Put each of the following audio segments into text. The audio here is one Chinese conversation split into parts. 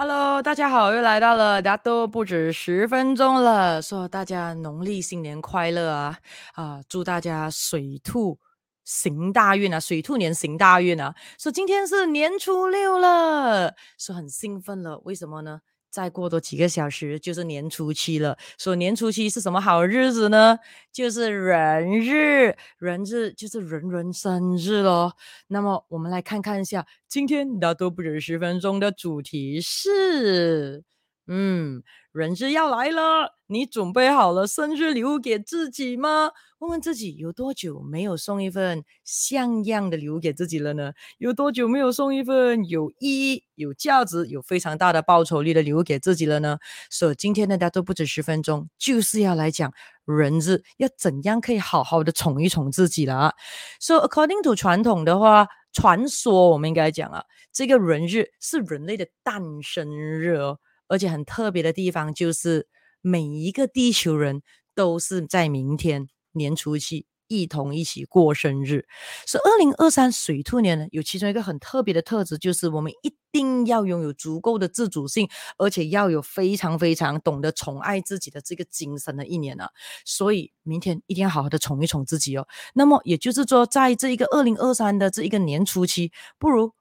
Hello，大家好，又来到了，大家都不止十分钟了。说大家农历新年快乐啊！啊，祝大家水兔行大运啊，水兔年行大运啊！说今天是年初六了，说很兴奋了，为什么呢？再过多几个小时就是年初七了。说年初七是什么好日子呢？就是人日，人日就是人人生日咯。那么我们来看看一下，今天大都不止十分钟的主题是，嗯，人日要来了，你准备好了生日礼物给自己吗？问问自己有多久没有送一份像样的礼物给自己了呢？有多久没有送一份有意义、有价值、有非常大的报酬率的礼物给自己了呢？所以今天呢，大都不止十分钟，就是要来讲人日要怎样可以好好的宠一宠自己了。So according to 传统的话，传说我们应该讲啊，这个人日是人类的诞生日哦，而且很特别的地方就是每一个地球人都是在明天。年初七，一同一起过生日。是二零二三水兔年呢，有其中一个很特别的特质，就是我们一定要拥有足够的自主性，而且要有非常非常懂得宠爱自己的这个精神的一年啊。所以明天一定要好好的宠一宠自己哦。那么也就是说，在这一个二零二三的这一个年初七，不如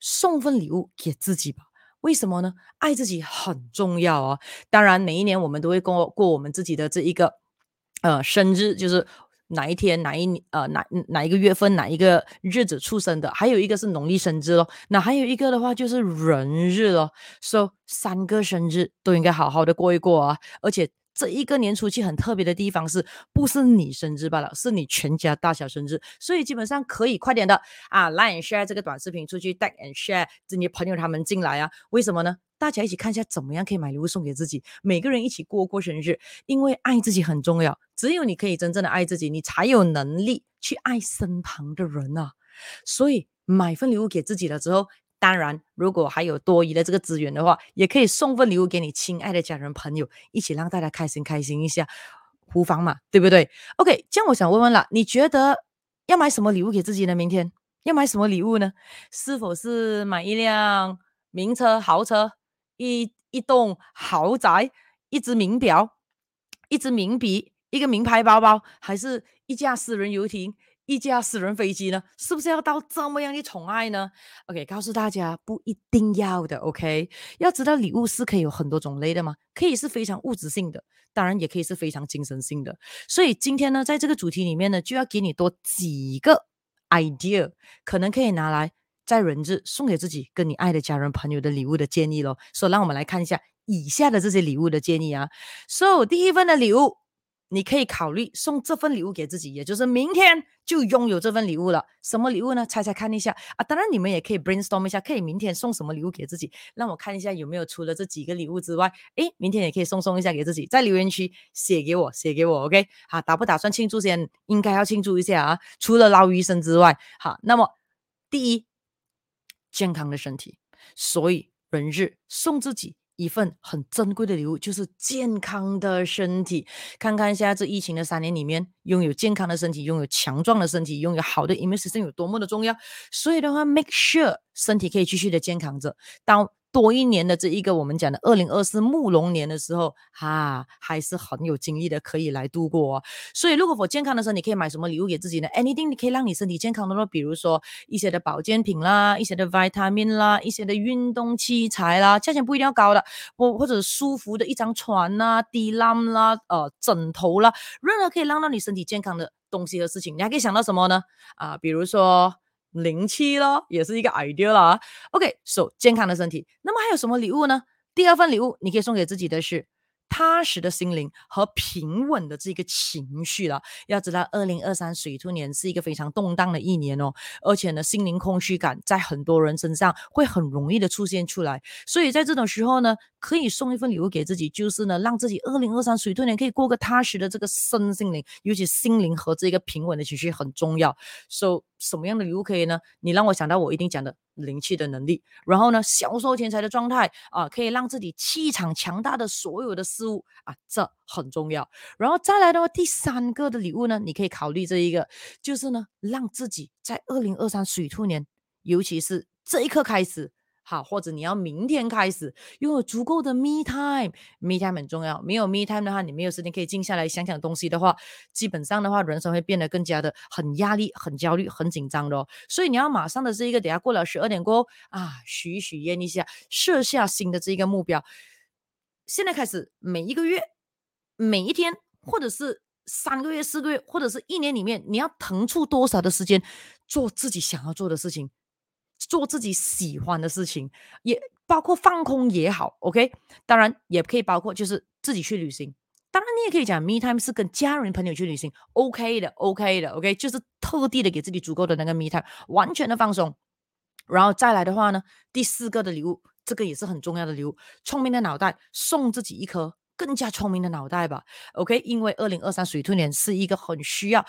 送份礼物给自己吧。为什么呢？爱自己很重要哦。当然，每一年我们都会过过我们自己的这一个。呃，生日就是哪一天、哪一呃哪哪一个月份、哪一个日子出生的，还有一个是农历生日咯。那还有一个的话就是人日咯。所以三个生日都应该好好的过一过啊，而且。这一个年初七很特别的地方是，不是你生日罢了，是你全家大小生日，所以基本上可以快点的啊，like share 这个短视频出去，tag and share 这些朋友他们进来啊，为什么呢？大家一起看一下怎么样可以买礼物送给自己，每个人一起过过生日，因为爱自己很重要，只有你可以真正的爱自己，你才有能力去爱身旁的人啊，所以买份礼物给自己了之后。当然，如果还有多余的这个资源的话，也可以送份礼物给你亲爱的家人朋友，一起让大家开心开心一下，无妨嘛，对不对？OK，这样我想问问了，你觉得要买什么礼物给自己呢？明天要买什么礼物呢？是否是买一辆名车、豪车，一一栋豪宅，一支名表，一支名笔，一个名牌包包，还是一架私人游艇？一架私人飞机呢，是不是要到这么样的宠爱呢？OK，告诉大家不一定要的。OK，要知道礼物是可以有很多种类的嘛，可以是非常物质性的，当然也可以是非常精神性的。所以今天呢，在这个主题里面呢，就要给你多几个 idea，可能可以拿来在人日送给自己跟你爱的家人朋友的礼物的建议咯。所以让我们来看一下以下的这些礼物的建议啊。So 第一份的礼物。你可以考虑送这份礼物给自己，也就是明天就拥有这份礼物了。什么礼物呢？猜猜看一下啊！当然你们也可以 brainstorm 一下，可以明天送什么礼物给自己。让我看一下有没有除了这几个礼物之外，诶，明天也可以送送一下给自己，在留言区写给我，写给我，OK？好，打不打算庆祝先？应该要庆祝一下啊！除了捞医生之外，好，那么第一，健康的身体，所以人日送自己。一份很珍贵的礼物，就是健康的身体。看看现在这疫情的三年里面，拥有健康的身体，拥有强壮的身体，拥有好的 immune system 有多么的重要。所以的话，make sure 身体可以继续的健康着。当多一年的这一个我们讲的二零二四木龙年的时候，哈、啊，还是很有精力的，可以来度过哦。所以，如果我健康的时候，你可以买什么礼物给自己呢？Anything 你可以让你身体健康的咯，比如说一些的保健品啦，一些的 vitamin 啦，一些的运动器材啦，价钱不一定要高的，或或者舒服的一张床啦、地篮啦、呃枕头啦，任何可以让到你身体健康的东西和事情，你还可以想到什么呢？啊，比如说。灵气咯，也是一个 idea 啦。OK，so、okay, 健康的身体，那么还有什么礼物呢？第二份礼物，你可以送给自己的是。踏实的心灵和平稳的这个情绪了。要知道，二零二三水兔年是一个非常动荡的一年哦，而且呢，心灵空虚感在很多人身上会很容易的出现出来。所以在这种时候呢，可以送一份礼物给自己，就是呢，让自己二零二三水兔年可以过个踏实的这个身心灵，尤其心灵和这个平稳的情绪很重要。So 什么样的礼物可以呢？你让我想到我一定讲的。灵气的能力，然后呢，销售钱财的状态啊，可以让自己气场强大的所有的事物啊，这很重要。然后再来的话，第三个的礼物呢，你可以考虑这一个，就是呢，让自己在二零二三水兔年，尤其是这一刻开始好，或者你要明天开始拥有足够的 me time，me time 很重要。没有 me time 的话，你没有时间可以静下来想想东西的话，基本上的话，人生会变得更加的很压力、很焦虑、很紧张的哦。所以你要马上的这一个，等下过了十二点过后啊，许许愿一下，设下新的这一个目标。现在开始，每一个月、每一天，或者是三个月、四个月，或者是一年里面，你要腾出多少的时间做自己想要做的事情。做自己喜欢的事情，也包括放空也好，OK。当然也可以包括就是自己去旅行。当然你也可以讲，me time 是跟家人朋友去旅行，OK 的，OK 的，OK。就是特地的给自己足够的那个 me time，完全的放松。然后再来的话呢，第四个的礼物，这个也是很重要的礼物，聪明的脑袋，送自己一颗更加聪明的脑袋吧，OK。因为二零二三水兔年是一个很需要。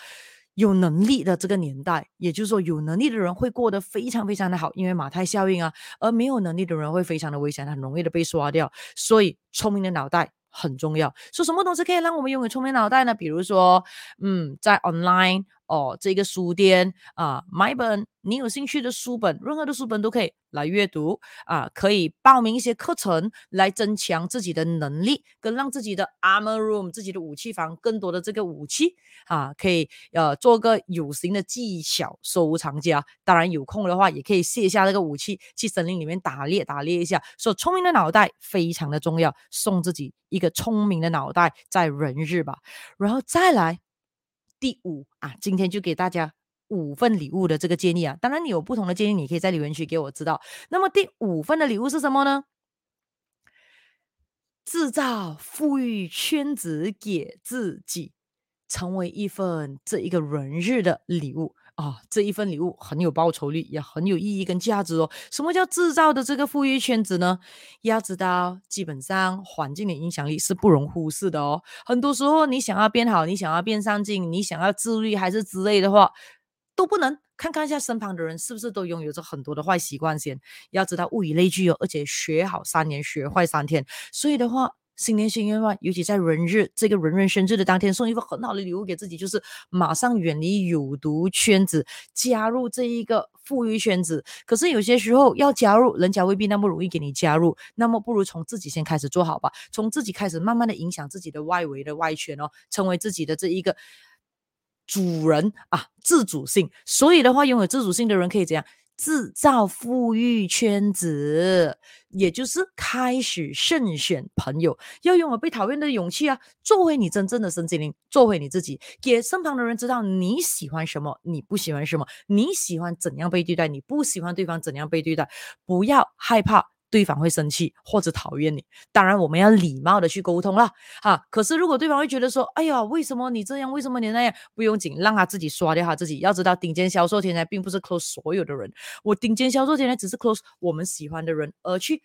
有能力的这个年代，也就是说，有能力的人会过得非常非常的好，因为马太效应啊。而没有能力的人会非常的危险，很容易的被刷掉。所以，聪明的脑袋很重要。说什么东西可以让我们拥有聪明脑袋呢？比如说，嗯，在 online。哦，这个书店啊，买本你有兴趣的书本，任何的书本都可以来阅读啊，可以报名一些课程来增强自己的能力，跟让自己的 armor room 自己的武器房更多的这个武器啊，可以呃做个有形的技巧收藏家。当然有空的话，也可以卸下这个武器，去森林里面打猎打猎一下。所以聪明的脑袋非常的重要，送自己一个聪明的脑袋在人日吧，然后再来。第五啊，今天就给大家五份礼物的这个建议啊。当然，你有不同的建议，你可以在留言区给我知道。那么第五份的礼物是什么呢？制造富裕圈子给自己，成为一份这一个人日的礼物。啊、这一份礼物很有报酬率，也很有意义跟价值哦。什么叫制造的这个富裕圈子呢？要知道，基本上环境的影响力是不容忽视的哦。很多时候，你想要变好，你想要变上进，你想要自律还是之类的话，都不能看看一下身旁的人是不是都拥有着很多的坏习惯先。要知道，物以类聚哦，而且学好三年，学坏三天。所以的话。新年新愿望，尤其在人日这个人人生日的当天，送一份很好的礼物给自己，就是马上远离有毒圈子，加入这一个富裕圈子。可是有些时候要加入，人家未必那么容易给你加入。那么不如从自己先开始做好吧，从自己开始，慢慢的影响自己的外围的外圈哦，成为自己的这一个主人啊，自主性。所以的话，拥有自主性的人可以怎样？制造富裕圈子，也就是开始慎选朋友，要拥有被讨厌的勇气啊！做回你真正的身心灵，做回你自己，给身旁的人知道你喜欢什么，你不喜欢什么，你喜欢怎样被对待，你不喜欢对方怎样被对待，不要害怕。对方会生气或者讨厌你，当然我们要礼貌的去沟通啦。哈，可是如果对方会觉得说，哎呀，为什么你这样？为什么你那样？不用紧，让他自己刷掉他自己。要知道，顶尖销售天才并不是 close 所有的人，我顶尖销售天才只是 close 我们喜欢的人，而去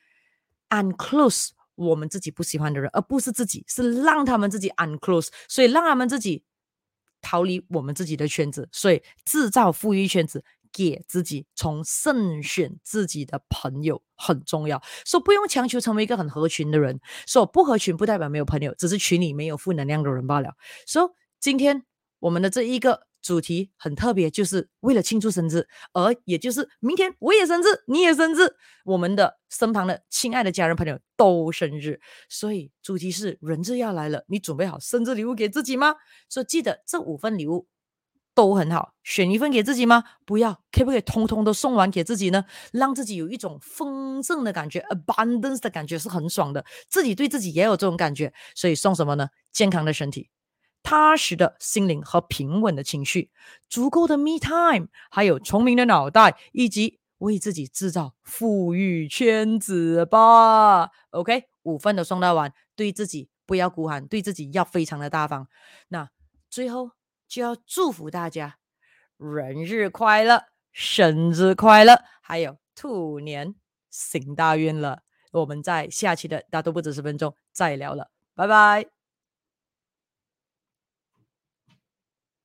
unclose 我们自己不喜欢的人，而不是自己，是让他们自己 unclose，所以让他们自己逃离我们自己的圈子，所以制造富裕圈子。给自己从慎选自己的朋友很重要，说不用强求成为一个很合群的人，说不合群不代表没有朋友，只是群里没有负能量的人罢了。说今天我们的这一个主题很特别，就是为了庆祝生日，而也就是明天我也生日，你也生日，我们的身旁的亲爱的家人朋友都生日，所以主题是人日要来了，你准备好生日礼物给自己吗？说记得这五份礼物。都很好，选一份给自己吗？不要，可不可以通通都送完给自己呢？让自己有一种丰盛的感觉，abundance 的感觉是很爽的。自己对自己也有这种感觉，所以送什么呢？健康的身体、踏实的心灵和平稳的情绪，足够的 me time，还有聪明的脑袋，以及为自己制造富裕圈子吧。OK，五份都送到完，对自己不要孤寒，对自己要非常的大方。那最后。就要祝福大家人日快乐，生日快乐，还有兔年行大运了。我们在下期的大都不止十分钟再聊了，拜拜。